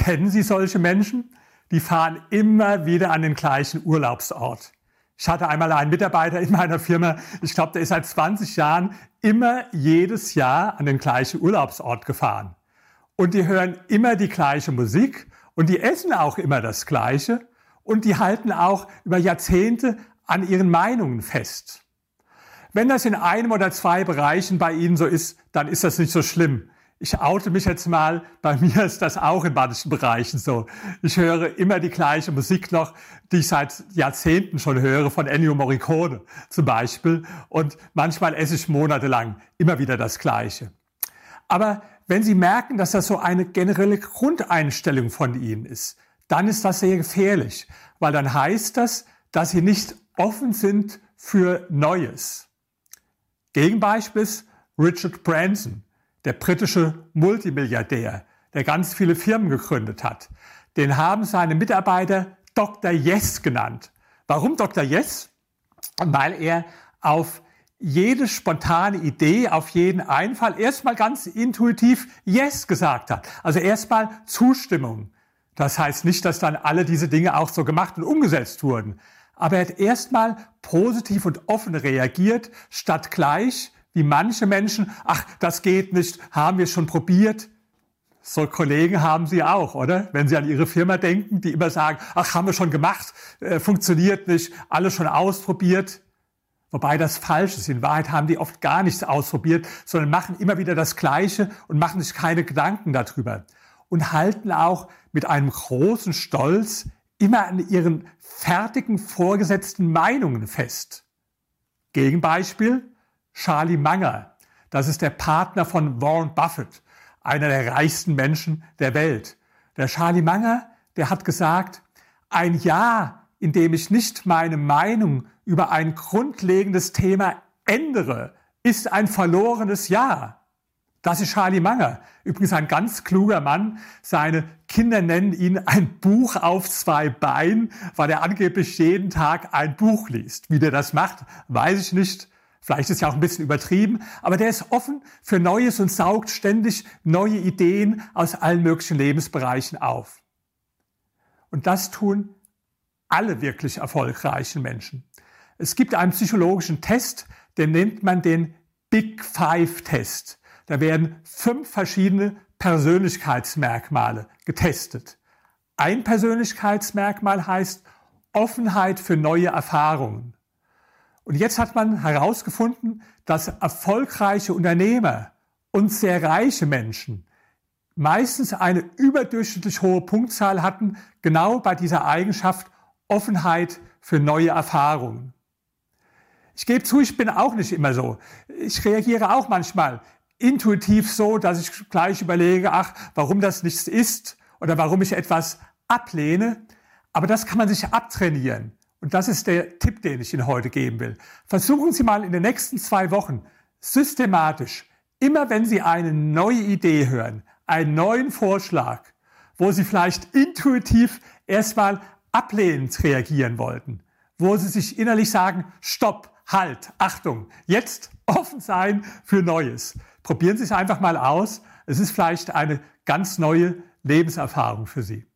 Kennen Sie solche Menschen? Die fahren immer wieder an den gleichen Urlaubsort. Ich hatte einmal einen Mitarbeiter in meiner Firma, ich glaube, der ist seit 20 Jahren immer jedes Jahr an den gleichen Urlaubsort gefahren. Und die hören immer die gleiche Musik und die essen auch immer das Gleiche und die halten auch über Jahrzehnte an ihren Meinungen fest. Wenn das in einem oder zwei Bereichen bei Ihnen so ist, dann ist das nicht so schlimm. Ich oute mich jetzt mal, bei mir ist das auch in manchen Bereichen so. Ich höre immer die gleiche Musik noch, die ich seit Jahrzehnten schon höre, von Ennio Morricone zum Beispiel. Und manchmal esse ich monatelang immer wieder das Gleiche. Aber wenn Sie merken, dass das so eine generelle Grundeinstellung von Ihnen ist, dann ist das sehr gefährlich, weil dann heißt das, dass Sie nicht offen sind für Neues. Gegenbeispiel ist Richard Branson, der britische Multimilliardär, der ganz viele Firmen gegründet hat. Den haben seine Mitarbeiter Dr. Yes genannt. Warum Dr. Yes? Weil er auf jede spontane Idee, auf jeden Einfall erstmal ganz intuitiv Yes gesagt hat. Also erstmal Zustimmung. Das heißt nicht, dass dann alle diese Dinge auch so gemacht und umgesetzt wurden aber er hat erstmal positiv und offen reagiert, statt gleich, wie manche Menschen, ach, das geht nicht, haben wir schon probiert. So Kollegen haben Sie auch, oder? Wenn Sie an Ihre Firma denken, die immer sagen, ach, haben wir schon gemacht, äh, funktioniert nicht, alles schon ausprobiert. Wobei das falsch ist. In Wahrheit haben die oft gar nichts ausprobiert, sondern machen immer wieder das Gleiche und machen sich keine Gedanken darüber. Und halten auch mit einem großen Stolz immer an ihren fertigen vorgesetzten Meinungen fest. Gegenbeispiel Charlie Munger. Das ist der Partner von Warren Buffett, einer der reichsten Menschen der Welt. Der Charlie Munger, der hat gesagt, ein Jahr, in dem ich nicht meine Meinung über ein grundlegendes Thema ändere, ist ein verlorenes Jahr. Das ist Charlie Munger. Übrigens ein ganz kluger Mann. Seine Kinder nennen ihn ein Buch auf zwei Beinen, weil er angeblich jeden Tag ein Buch liest. Wie der das macht, weiß ich nicht. Vielleicht ist ja auch ein bisschen übertrieben, aber der ist offen für Neues und saugt ständig neue Ideen aus allen möglichen Lebensbereichen auf. Und das tun alle wirklich erfolgreichen Menschen. Es gibt einen psychologischen Test, den nennt man den Big Five Test. Da werden fünf verschiedene Persönlichkeitsmerkmale getestet. Ein Persönlichkeitsmerkmal heißt Offenheit für neue Erfahrungen. Und jetzt hat man herausgefunden, dass erfolgreiche Unternehmer und sehr reiche Menschen meistens eine überdurchschnittlich hohe Punktzahl hatten, genau bei dieser Eigenschaft Offenheit für neue Erfahrungen. Ich gebe zu, ich bin auch nicht immer so. Ich reagiere auch manchmal intuitiv so, dass ich gleich überlege, ach, warum das nichts ist oder warum ich etwas ablehne. Aber das kann man sich abtrainieren. Und das ist der Tipp, den ich Ihnen heute geben will. Versuchen Sie mal in den nächsten zwei Wochen systematisch, immer wenn Sie eine neue Idee hören, einen neuen Vorschlag, wo Sie vielleicht intuitiv erstmal ablehnend reagieren wollten, wo Sie sich innerlich sagen, stopp, halt, Achtung, jetzt offen sein für Neues. Probieren Sie es einfach mal aus. Es ist vielleicht eine ganz neue Lebenserfahrung für Sie.